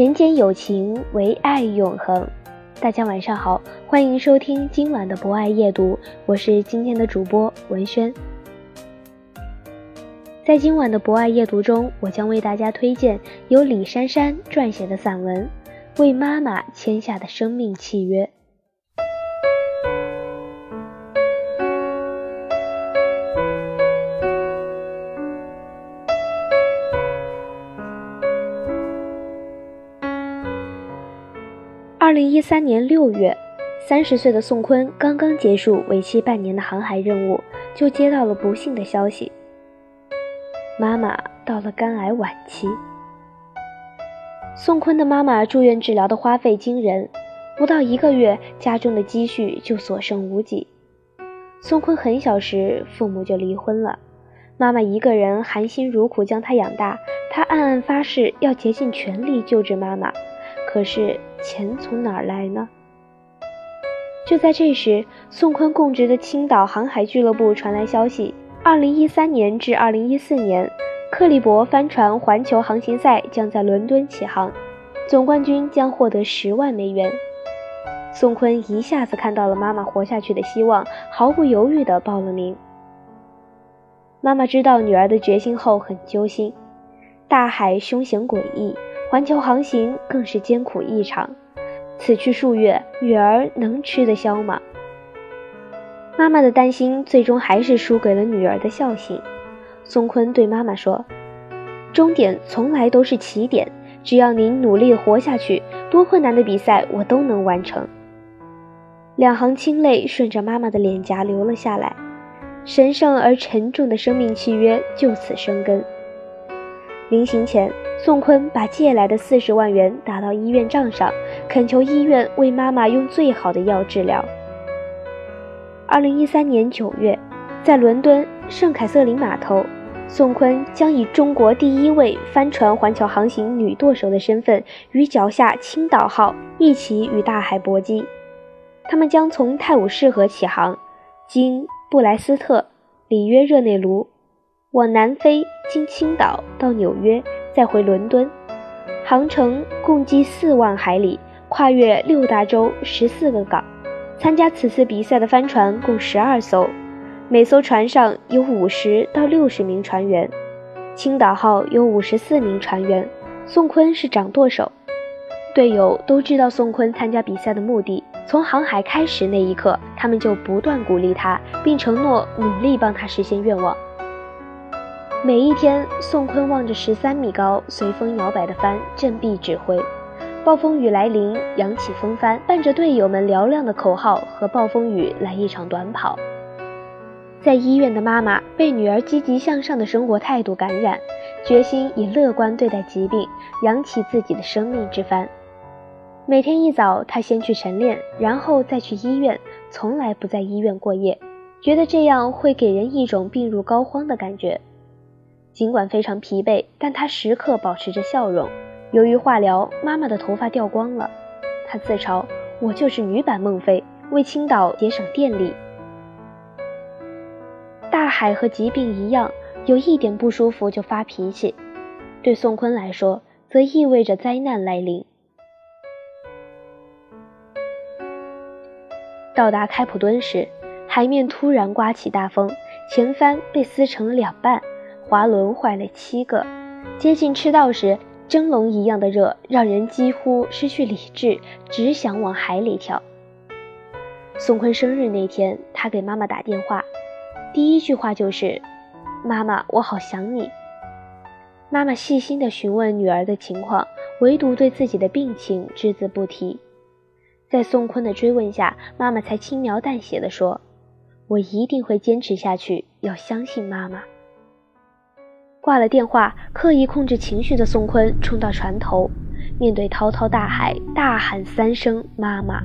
人间有情，唯爱永恒。大家晚上好，欢迎收听今晚的博爱夜读，我是今天的主播文轩。在今晚的博爱夜读中，我将为大家推荐由李珊珊撰写的散文《为妈妈签下的生命契约》。零一三年六月，三十岁的宋坤刚刚结束为期半年的航海任务，就接到了不幸的消息：妈妈到了肝癌晚期。宋坤的妈妈住院治疗的花费惊人，不到一个月，家中的积蓄就所剩无几。宋坤很小时，父母就离婚了，妈妈一个人含辛茹苦将他养大，他暗暗发誓要竭尽全力救治妈妈。可是钱从哪儿来呢？就在这时，宋坤供职的青岛航海俱乐部传来消息：二零一三年至二零一四年，克利伯帆船环球航行赛将在伦敦起航，总冠军将获得十万美元。宋坤一下子看到了妈妈活下去的希望，毫不犹豫地报了名。妈妈知道女儿的决心后，很揪心。大海凶险诡异。环球航行更是艰苦异常，此去数月，女儿能吃得消吗？妈妈的担心最终还是输给了女儿的孝心。宋坤对妈妈说：“终点从来都是起点，只要您努力活下去，多困难的比赛我都能完成。”两行清泪顺着妈妈的脸颊流了下来，神圣而沉重的生命契约就此生根。临行前。宋坤把借来的四十万元打到医院账上，恳求医院为妈妈用最好的药治疗。二零一三年九月，在伦敦圣凯瑟琳码头，宋坤将以中国第一位帆船环球航行女舵手的身份，与脚下青岛号一起与大海搏击。他们将从泰晤士河起航，经布莱斯特、里约热内卢，往南飞，经青岛到纽约。再回伦敦，航程共计四万海里，跨越六大洲十四个港。参加此次比赛的帆船共十二艘，每艘船上有五十到六十名船员。青岛号有五十四名船员，宋坤是掌舵手。队友都知道宋坤参加比赛的目的，从航海开始那一刻，他们就不断鼓励他，并承诺努力帮他实现愿望。每一天，宋坤望着十三米高、随风摇摆的帆，振臂指挥。暴风雨来临，扬起风帆，伴着队友们嘹亮的口号和暴风雨来一场短跑。在医院的妈妈被女儿积极向上的生活态度感染，决心以乐观对待疾病，扬起自己的生命之帆。每天一早，她先去晨练，然后再去医院，从来不在医院过夜，觉得这样会给人一种病入膏肓的感觉。尽管非常疲惫，但他时刻保持着笑容。由于化疗，妈妈的头发掉光了。他自嘲：“我就是女版孟非，为青岛节省电力。”大海和疾病一样，有一点不舒服就发脾气。对宋坤来说，则意味着灾难来临。到达开普敦时，海面突然刮起大风，前帆被撕成了两半。滑轮坏了七个，接近赤道时，蒸笼一样的热让人几乎失去理智，只想往海里跳。宋坤生日那天，他给妈妈打电话：“第一句话就是：“妈妈，我好想你。”妈妈细心地询问女儿的情况，唯独对自己的病情只字不提。在宋坤的追问下，妈妈才轻描淡写地说：“我一定会坚持下去，要相信妈妈。”挂了电话，刻意控制情绪的宋坤冲到船头，面对滔滔大海，大喊三声“妈妈”。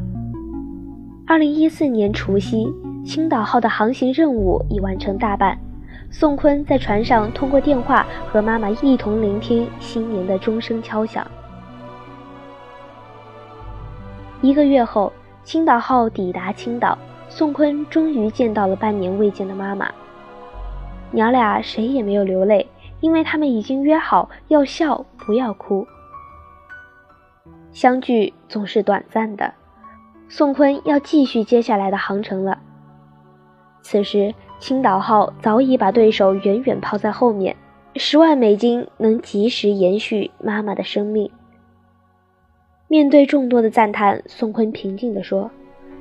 二零一四年除夕，青岛号的航行任务已完成大半，宋坤在船上通过电话和妈妈一同聆听新年的钟声敲响。一个月后，青岛号抵达青岛，宋坤终于见到了半年未见的妈妈。娘俩谁也没有流泪，因为他们已经约好要笑不要哭。相聚总是短暂的。宋坤要继续接下来的航程了。此时，青岛号早已把对手远远抛在后面，十万美金能及时延续妈妈的生命。面对众多的赞叹，宋坤平静地说：“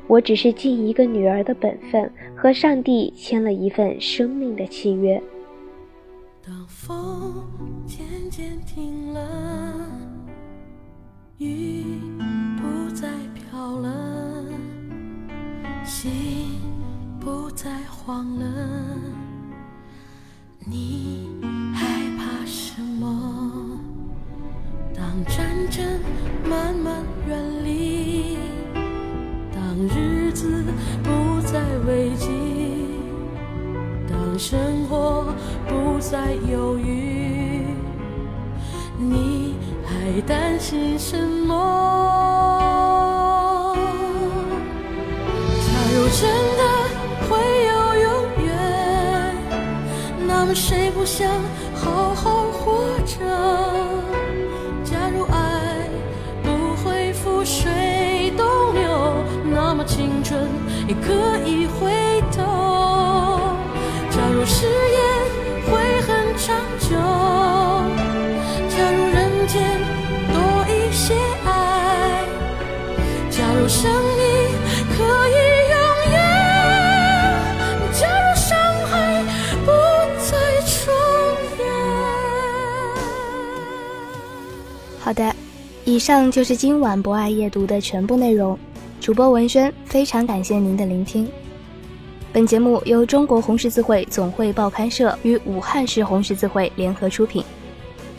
我只是尽一个女儿的本分，和上帝签了一份生命的契约。”了，雨不再飘了，心不再慌了，你害怕什么？当战争慢慢远离，当日子不再危机，当生活不再犹豫，还担心什么？假如真的会有永远，那么谁不想好好活着？假如爱不会覆水东流，那么青春也可以回生命可以永远，假如伤害不再重演。好的，以上就是今晚博爱夜读的全部内容。主播文轩，非常感谢您的聆听。本节目由中国红十字会总会报刊社与武汉市红十字会联合出品，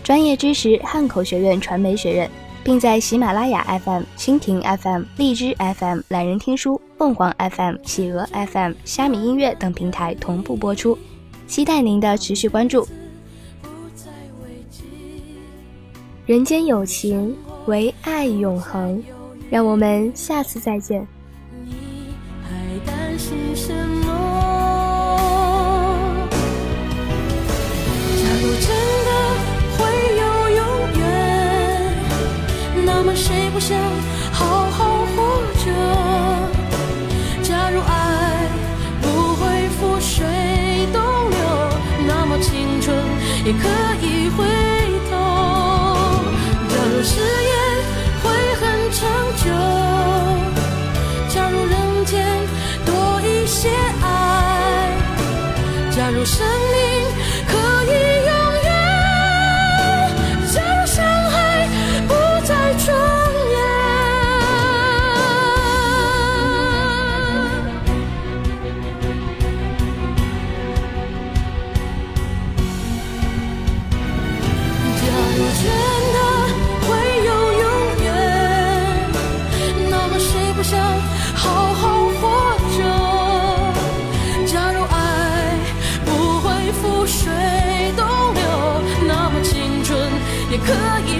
专业知识汉口学院传媒学院，并在喜马拉雅 FM、蜻蜓 FM、荔枝 FM、懒人听书、凤凰 FM、企鹅 FM、虾米音乐等平台同步播出，期待您的持续关注。人间有情，唯爱永恒。让我们下次再见。想好好活着？假如爱不会覆水东流，那么青春也可以回头。假如誓言会很长久，假如人间多一些爱，假如生命。水东流那么青春也可以